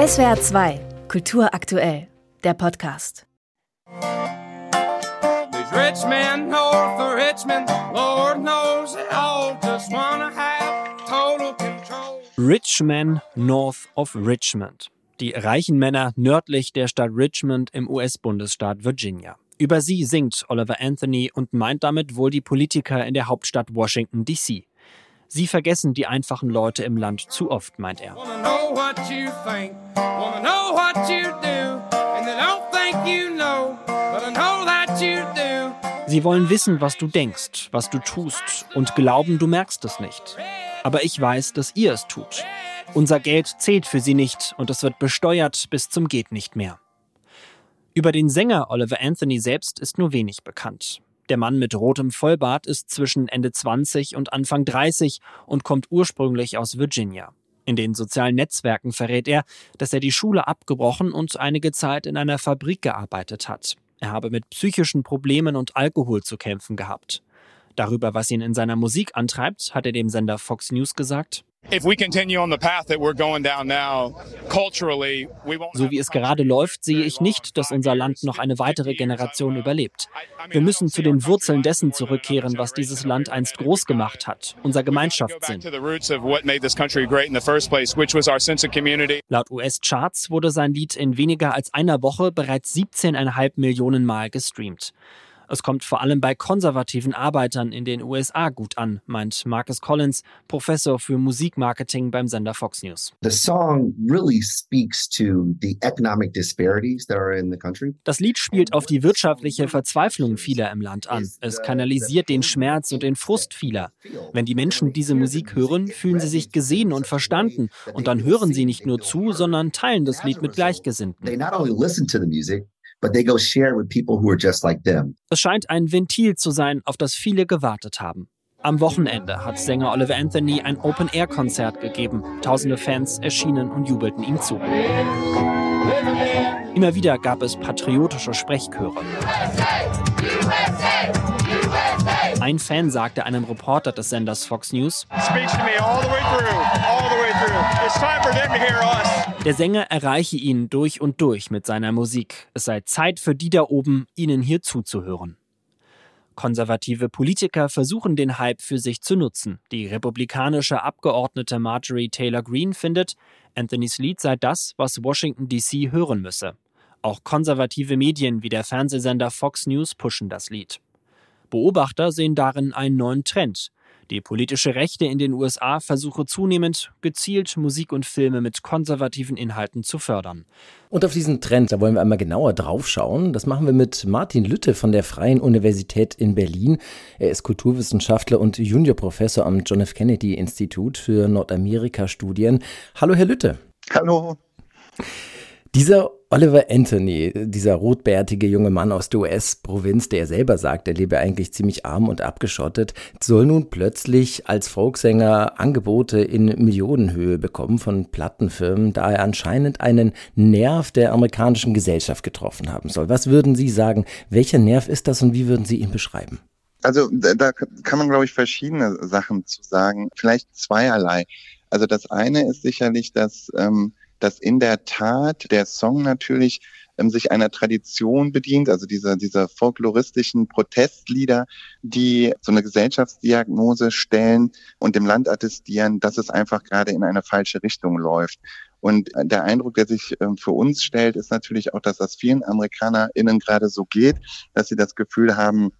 SWR 2, Kultur aktuell, der Podcast. Rich men north of Richmond, Lord knows they all just wanna have total control. Rich men north of Richmond. Die reichen Männer nördlich der Stadt Richmond im US-Bundesstaat Virginia. Über sie singt Oliver Anthony und meint damit wohl die Politiker in der Hauptstadt Washington, D.C. Sie vergessen die einfachen Leute im Land zu oft, meint er. Sie wollen wissen, was du denkst, was du tust und glauben, du merkst es nicht. Aber ich weiß, dass ihr es tut. Unser Geld zählt für sie nicht und es wird besteuert bis zum geht nicht mehr. Über den Sänger Oliver Anthony selbst ist nur wenig bekannt. Der Mann mit rotem Vollbart ist zwischen Ende 20 und Anfang 30 und kommt ursprünglich aus Virginia. In den sozialen Netzwerken verrät er, dass er die Schule abgebrochen und einige Zeit in einer Fabrik gearbeitet hat. Er habe mit psychischen Problemen und Alkohol zu kämpfen gehabt. Darüber, was ihn in seiner Musik antreibt, hat er dem Sender Fox News gesagt, so wie es gerade läuft, sehe ich nicht, dass unser Land noch eine weitere Generation überlebt. Wir müssen zu den Wurzeln dessen zurückkehren, was dieses Land einst groß gemacht hat, unser Gemeinschaftssinn. Laut US-Charts wurde sein Lied in weniger als einer Woche bereits 17,5 Millionen Mal gestreamt. Es kommt vor allem bei konservativen Arbeitern in den USA gut an, meint Marcus Collins, Professor für Musikmarketing beim Sender Fox News. Das Lied spielt auf die wirtschaftliche Verzweiflung vieler im Land an. Es kanalisiert den Schmerz und den Frust vieler. Wenn die Menschen diese Musik hören, fühlen sie sich gesehen und verstanden und dann hören sie nicht nur zu, sondern teilen das Lied mit Gleichgesinnten but they go share it with people who are just like them. Es scheint ein Ventil zu sein, auf das viele gewartet haben. Am Wochenende hat Sänger Oliver Anthony ein Open-Air-Konzert gegeben. Tausende Fans erschienen und jubelten ihm zu. Immer wieder gab es patriotische Sprechchöre. Ein Fan sagte einem Reporter des Senders Fox News, der Sänger erreiche ihn durch und durch mit seiner Musik. Es sei Zeit für die da oben, ihnen hier zuzuhören. Konservative Politiker versuchen den Hype für sich zu nutzen. Die republikanische Abgeordnete Marjorie Taylor Greene findet, Anthonys Lied sei das, was Washington DC hören müsse. Auch konservative Medien wie der Fernsehsender Fox News pushen das Lied. Beobachter sehen darin einen neuen Trend. Die politische Rechte in den USA versuche zunehmend, gezielt Musik und Filme mit konservativen Inhalten zu fördern. Und auf diesen Trend, da wollen wir einmal genauer drauf schauen. Das machen wir mit Martin Lütte von der Freien Universität in Berlin. Er ist Kulturwissenschaftler und Juniorprofessor am John F. Kennedy Institut für Nordamerika-Studien. Hallo, Herr Lütte. Hallo. Dieser Oliver Anthony, dieser rotbärtige junge Mann aus der US-Provinz, der selber sagt, er lebe eigentlich ziemlich arm und abgeschottet, soll nun plötzlich als Folksänger Angebote in Millionenhöhe bekommen von Plattenfirmen, da er anscheinend einen Nerv der amerikanischen Gesellschaft getroffen haben soll. Was würden Sie sagen? Welcher Nerv ist das und wie würden Sie ihn beschreiben? Also da kann man, glaube ich, verschiedene Sachen zu sagen. Vielleicht zweierlei. Also das eine ist sicherlich, dass ähm, dass in der Tat der Song natürlich ähm, sich einer Tradition bedient, also dieser, dieser folkloristischen Protestlieder, die so eine Gesellschaftsdiagnose stellen und dem Land attestieren, dass es einfach gerade in eine falsche Richtung läuft. Und der Eindruck, der sich ähm, für uns stellt, ist natürlich auch, dass das vielen AmerikanerInnen gerade so geht, dass sie das Gefühl haben,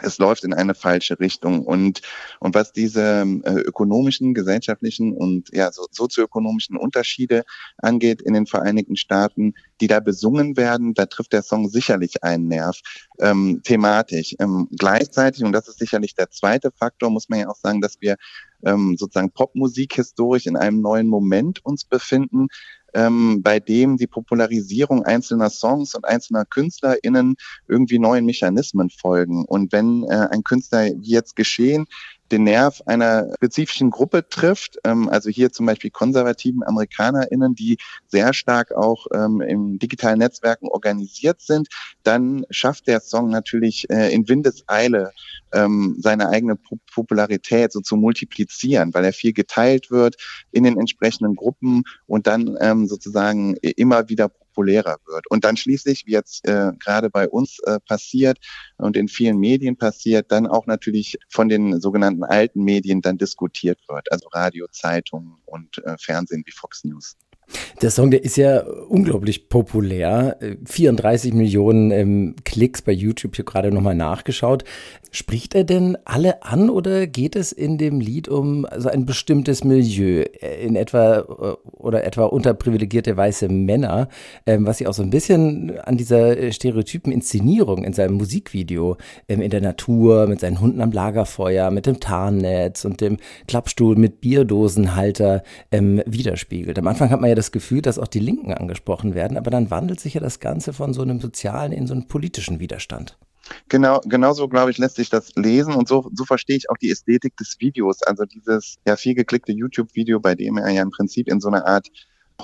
es läuft in eine falsche Richtung. Und, und was diese äh, ökonomischen, gesellschaftlichen und ja, so, sozioökonomischen Unterschiede angeht in den Vereinigten Staaten, die da besungen werden, da trifft der Song sicherlich einen Nerv ähm, thematisch. Ähm, gleichzeitig, und das ist sicherlich der zweite Faktor, muss man ja auch sagen, dass wir ähm, sozusagen Popmusik historisch in einem neuen Moment uns befinden ähm, bei dem die Popularisierung einzelner Songs und einzelner KünstlerInnen irgendwie neuen Mechanismen folgen. Und wenn äh, ein Künstler wie jetzt geschehen, den Nerv einer spezifischen Gruppe trifft, ähm, also hier zum Beispiel konservativen AmerikanerInnen, die sehr stark auch ähm, in digitalen Netzwerken organisiert sind, dann schafft der Song natürlich äh, in Windeseile ähm, seine eigene Popularität so zu multiplizieren, weil er viel geteilt wird in den entsprechenden Gruppen und dann ähm, sozusagen immer wieder populärer wird. Und dann schließlich, wie jetzt äh, gerade bei uns äh, passiert und in vielen Medien passiert, dann auch natürlich von den sogenannten alten Medien dann diskutiert wird, also Radio, Zeitungen und äh, Fernsehen wie Fox News. Der Song, der ist ja unglaublich populär. 34 Millionen ähm, Klicks bei YouTube hier gerade nochmal nachgeschaut. Spricht er denn alle an oder geht es in dem Lied um so ein bestimmtes Milieu, äh, in etwa äh, oder etwa unterprivilegierte weiße Männer, ähm, was sich auch so ein bisschen an dieser äh, stereotypen Inszenierung in seinem Musikvideo ähm, in der Natur mit seinen Hunden am Lagerfeuer, mit dem Tarnnetz und dem Klappstuhl mit Bierdosenhalter ähm, widerspiegelt. Am Anfang hat man ja das Gefühl, dass auch die Linken angesprochen werden, aber dann wandelt sich ja das Ganze von so einem sozialen in so einen politischen Widerstand. Genau, genauso glaube ich, lässt sich das lesen und so, so verstehe ich auch die Ästhetik des Videos. Also dieses ja viel geklickte YouTube-Video, bei dem er ja im Prinzip in so einer Art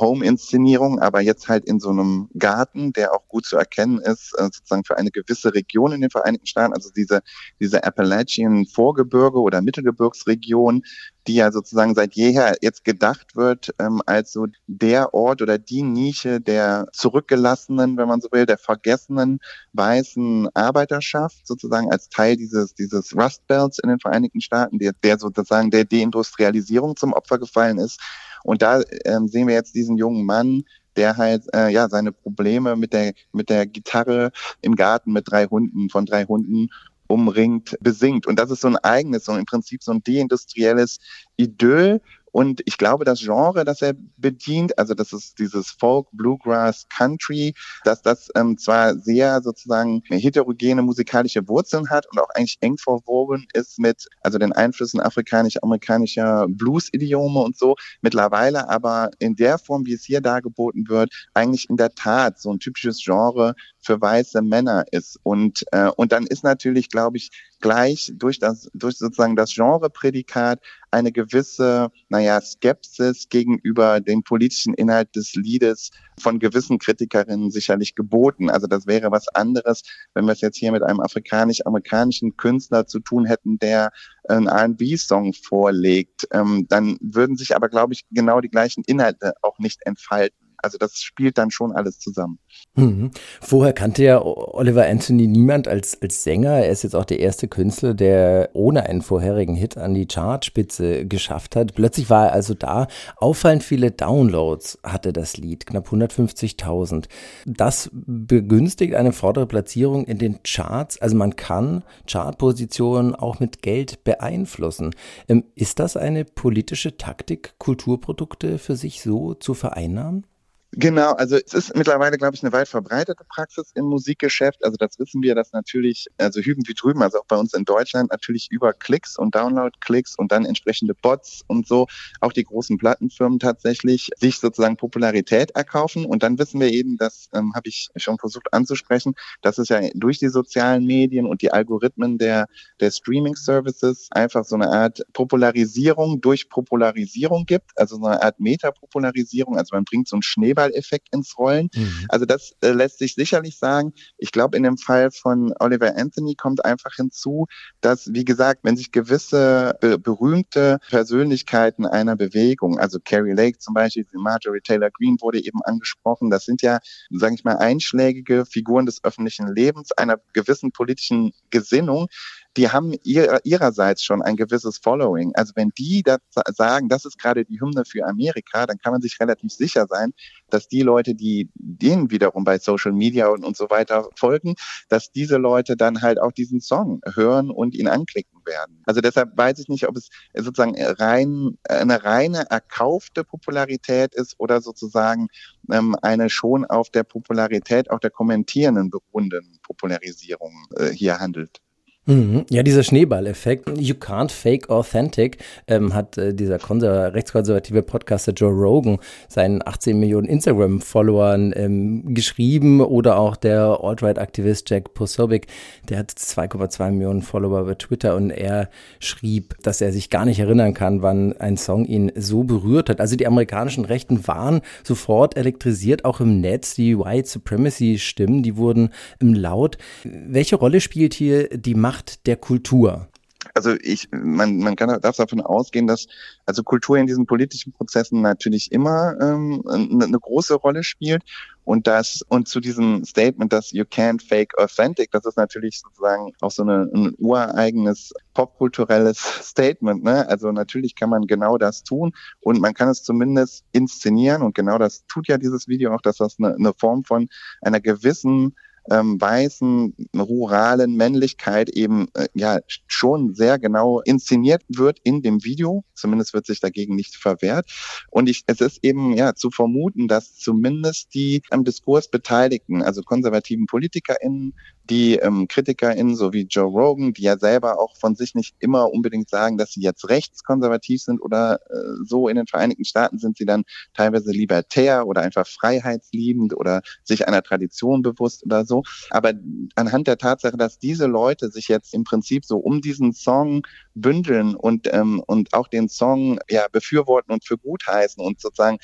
Home-Inszenierung, aber jetzt halt in so einem Garten, der auch gut zu erkennen ist, äh, sozusagen für eine gewisse Region in den Vereinigten Staaten, also diese, diese Appalachian Vorgebirge oder Mittelgebirgsregion, die ja sozusagen seit jeher jetzt gedacht wird ähm, als so der Ort oder die Nische der zurückgelassenen, wenn man so will, der vergessenen weißen Arbeiterschaft, sozusagen als Teil dieses, dieses Rust Belts in den Vereinigten Staaten, der, der sozusagen der Deindustrialisierung zum Opfer gefallen ist. Und da ähm, sehen wir jetzt diesen jungen Mann, der halt äh, ja seine Probleme mit der mit der Gitarre im Garten mit drei Hunden von drei Hunden umringt besingt. Und das ist so ein eigenes so im Prinzip so ein deindustrielles Idyll und ich glaube, das Genre, das er bedient, also das ist dieses Folk, Bluegrass, Country, dass das ähm, zwar sehr sozusagen heterogene musikalische Wurzeln hat und auch eigentlich eng verwoben ist mit also den Einflüssen afrikanisch-amerikanischer Blues-Idiome und so, mittlerweile aber in der Form, wie es hier dargeboten wird, eigentlich in der Tat so ein typisches Genre für weiße Männer ist. Und, äh, und dann ist natürlich, glaube ich, gleich durch das, durch sozusagen das Genreprädikat eine gewisse, naja, Skepsis gegenüber dem politischen Inhalt des Liedes von gewissen Kritikerinnen sicherlich geboten. Also das wäre was anderes, wenn wir es jetzt hier mit einem afrikanisch-amerikanischen Künstler zu tun hätten, der einen R&B-Song vorlegt. Ähm, dann würden sich aber, glaube ich, genau die gleichen Inhalte auch nicht entfalten. Also das spielt dann schon alles zusammen. Mhm. Vorher kannte ja Oliver Anthony niemand als, als Sänger. Er ist jetzt auch der erste Künstler, der ohne einen vorherigen Hit an die Chartspitze geschafft hat. Plötzlich war er also da. Auffallend viele Downloads hatte das Lied, knapp 150.000. Das begünstigt eine vordere Platzierung in den Charts. Also man kann Chartpositionen auch mit Geld beeinflussen. Ähm, ist das eine politische Taktik, Kulturprodukte für sich so zu vereinnahmen? Genau, also es ist mittlerweile, glaube ich, eine weit verbreitete Praxis im Musikgeschäft. Also das wissen wir, dass natürlich, also hüben wie drüben, also auch bei uns in Deutschland, natürlich über Klicks und Download-Klicks und dann entsprechende Bots und so, auch die großen Plattenfirmen tatsächlich sich sozusagen Popularität erkaufen. Und dann wissen wir eben, das ähm, habe ich schon versucht anzusprechen, dass es ja durch die sozialen Medien und die Algorithmen der, der Streaming-Services einfach so eine Art Popularisierung durch Popularisierung gibt, also so eine Art Metapopularisierung. Also man bringt so einen Schneeball Schneeballeffekt ins Rollen. Mhm. Also das äh, lässt sich sicherlich sagen. Ich glaube, in dem Fall von Oliver Anthony kommt einfach hinzu, dass, wie gesagt, wenn sich gewisse be berühmte Persönlichkeiten einer Bewegung, also Carrie Lake zum Beispiel, Marjorie Taylor Greene wurde eben angesprochen, das sind ja, sage ich mal, einschlägige Figuren des öffentlichen Lebens einer gewissen politischen Gesinnung, die haben ihr, ihrerseits schon ein gewisses Following. Also wenn die das sagen, das ist gerade die Hymne für Amerika, dann kann man sich relativ sicher sein, dass die Leute, die denen wiederum bei Social Media und, und so weiter folgen, dass diese Leute dann halt auch diesen Song hören und ihn anklicken werden. Also deshalb weiß ich nicht, ob es sozusagen rein eine reine erkaufte Popularität ist oder sozusagen ähm, eine schon auf der Popularität auch der kommentierenden beruhenden Popularisierung äh, hier handelt. Mhm. Ja, dieser Schneeballeffekt, you can't fake authentic, ähm, hat äh, dieser rechtskonservative Podcaster Joe Rogan seinen 18 Millionen Instagram-Followern ähm, geschrieben oder auch der Alt-Right-Aktivist Jack Posobiec, der hat 2,2 Millionen Follower bei Twitter und er schrieb, dass er sich gar nicht erinnern kann, wann ein Song ihn so berührt hat. Also die amerikanischen Rechten waren sofort elektrisiert, auch im Netz. Die White Supremacy-Stimmen, die wurden laut. Welche Rolle spielt hier die Macht Macht der Kultur? Also ich, man, man kann darf davon ausgehen, dass also Kultur in diesen politischen Prozessen natürlich immer ähm, eine, große Rolle spielt und das und zu diesem Statement, dass you can't fake authentic, das ist natürlich sozusagen auch so eine, ein ureigenes popkulturelles Statement. Ne? Also natürlich kann man genau das tun und man kann es zumindest inszenieren und genau das tut ja dieses Video auch, dass das eine, eine Form von einer gewissen ähm, weißen, ruralen Männlichkeit eben äh, ja schon sehr genau inszeniert wird in dem Video. Zumindest wird sich dagegen nicht verwehrt. Und ich, es ist eben ja zu vermuten, dass zumindest die am Diskurs Beteiligten, also konservativen PolitikerInnen, die ähm, KritikerInnen, so wie Joe Rogan, die ja selber auch von sich nicht immer unbedingt sagen, dass sie jetzt rechtskonservativ sind oder äh, so in den Vereinigten Staaten sind sie dann teilweise libertär oder einfach freiheitsliebend oder sich einer Tradition bewusst oder so. Aber anhand der Tatsache, dass diese Leute sich jetzt im Prinzip so um diesen Song bündeln und, ähm, und auch den Song ja befürworten und für gut heißen und sozusagen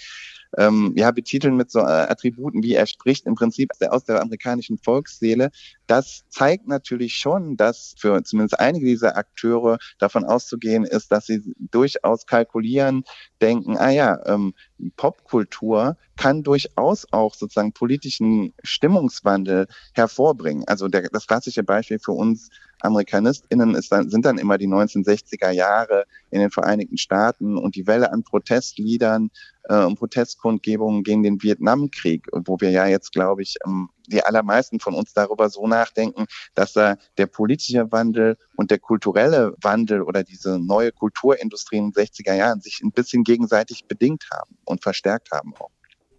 ähm, ja, betiteln mit so äh, Attributen wie er spricht im Prinzip aus der amerikanischen Volksseele. Das zeigt natürlich schon, dass für zumindest einige dieser Akteure davon auszugehen ist, dass sie durchaus kalkulieren, denken, ah ja, ähm, Popkultur kann durchaus auch sozusagen politischen Stimmungswandel hervorbringen. Also der, das klassische Beispiel für uns AmerikanistInnen ist dann, sind dann immer die 1960er Jahre in den Vereinigten Staaten und die Welle an Protestliedern äh, und Protestkundgebungen gegen den Vietnamkrieg, wo wir ja jetzt, glaube ich, ähm, die allermeisten von uns darüber so nachdenken, dass da der politische Wandel und der kulturelle Wandel oder diese neue Kulturindustrie in den 60er Jahren sich ein bisschen gegenseitig bedingt haben und verstärkt haben auch.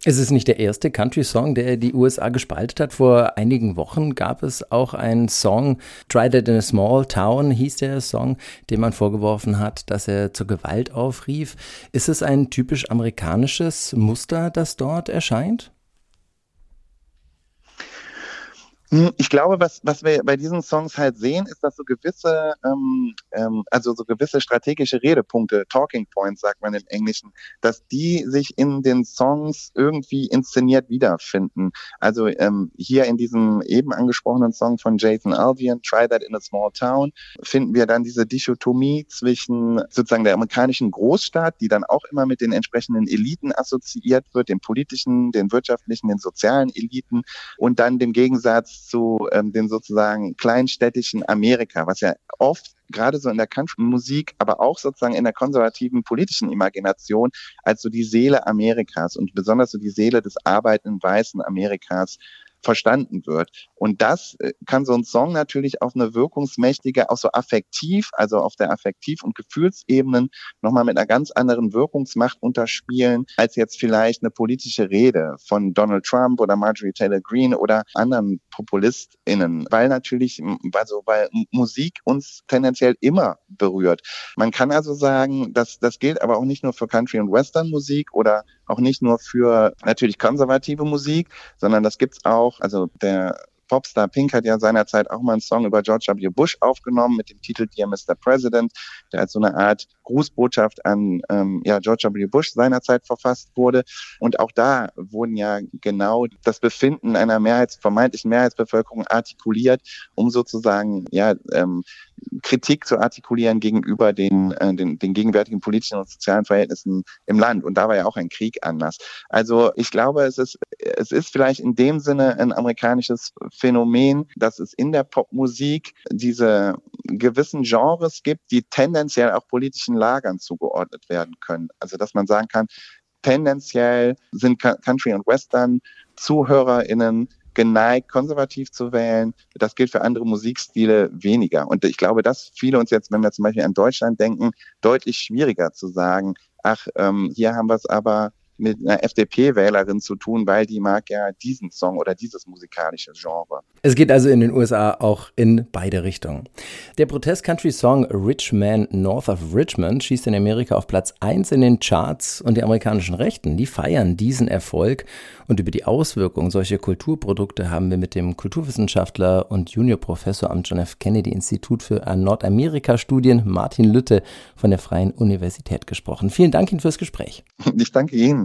Es ist nicht der erste Country-Song, der die USA gespalten hat. Vor einigen Wochen gab es auch einen Song, Try That in a Small Town hieß der Song, dem man vorgeworfen hat, dass er zur Gewalt aufrief. Ist es ein typisch amerikanisches Muster, das dort erscheint? Ich glaube, was, was wir bei diesen Songs halt sehen, ist, dass so gewisse, ähm, ähm, also so gewisse strategische Redepunkte, Talking Points sagt man im Englischen, dass die sich in den Songs irgendwie inszeniert wiederfinden. Also ähm, hier in diesem eben angesprochenen Song von Jason Albion, Try That in a Small Town, finden wir dann diese Dichotomie zwischen sozusagen der amerikanischen Großstadt, die dann auch immer mit den entsprechenden Eliten assoziiert wird, den politischen, den wirtschaftlichen, den sozialen Eliten und dann dem Gegensatz zu ähm, dem sozusagen kleinstädtischen Amerika, was ja oft gerade so in der Country-Musik, aber auch sozusagen in der konservativen politischen Imagination als so die Seele Amerikas und besonders so die Seele des arbeitenden weißen Amerikas verstanden wird. Und das äh, kann so ein Song natürlich auf eine wirkungsmächtige, auch so affektiv, also auf der Affektiv- und Gefühlsebenen nochmal mit einer ganz anderen Wirkungsmacht unterspielen, als jetzt vielleicht eine politische Rede von Donald Trump oder Marjorie Taylor Greene oder anderen PopulistInnen, weil natürlich, also weil Musik uns tendenziell immer berührt. Man kann also sagen, dass das gilt aber auch nicht nur für Country- und Western-Musik oder auch nicht nur für natürlich konservative Musik, sondern das gibt's auch, also der Popstar Pink hat ja seinerzeit auch mal einen Song über George W. Bush aufgenommen mit dem Titel Dear Mr. President, der als so eine Art Grußbotschaft an ähm, ja, George W. Bush seinerzeit verfasst wurde. Und auch da wurden ja genau das Befinden einer Mehrheits, vermeintlichen Mehrheitsbevölkerung artikuliert, um sozusagen ja ähm, Kritik zu artikulieren gegenüber den, äh, den, den gegenwärtigen politischen und sozialen Verhältnissen im Land. Und da war ja auch ein Krieg anders. Also ich glaube, es ist, es ist vielleicht in dem Sinne ein amerikanisches Phänomen, dass es in der Popmusik diese gewissen Genres gibt, die tendenziell auch politischen Lagern zugeordnet werden können. Also dass man sagen kann, tendenziell sind Country und Western ZuhörerInnen geneigt, konservativ zu wählen. Das gilt für andere Musikstile weniger. Und ich glaube, das viele uns jetzt, wenn wir zum Beispiel an Deutschland denken, deutlich schwieriger zu sagen, ach, ähm, hier haben wir es aber mit einer FDP-Wählerin zu tun, weil die mag ja diesen Song oder dieses musikalische Genre. Es geht also in den USA auch in beide Richtungen. Der Protest-Country-Song Rich Man North of Richmond schießt in Amerika auf Platz 1 in den Charts und die amerikanischen Rechten, die feiern diesen Erfolg. Und über die Auswirkungen solcher Kulturprodukte haben wir mit dem Kulturwissenschaftler und Juniorprofessor am John F. Kennedy Institut für Nordamerika-Studien Martin Lütte von der Freien Universität gesprochen. Vielen Dank Ihnen fürs Gespräch. Ich danke Ihnen.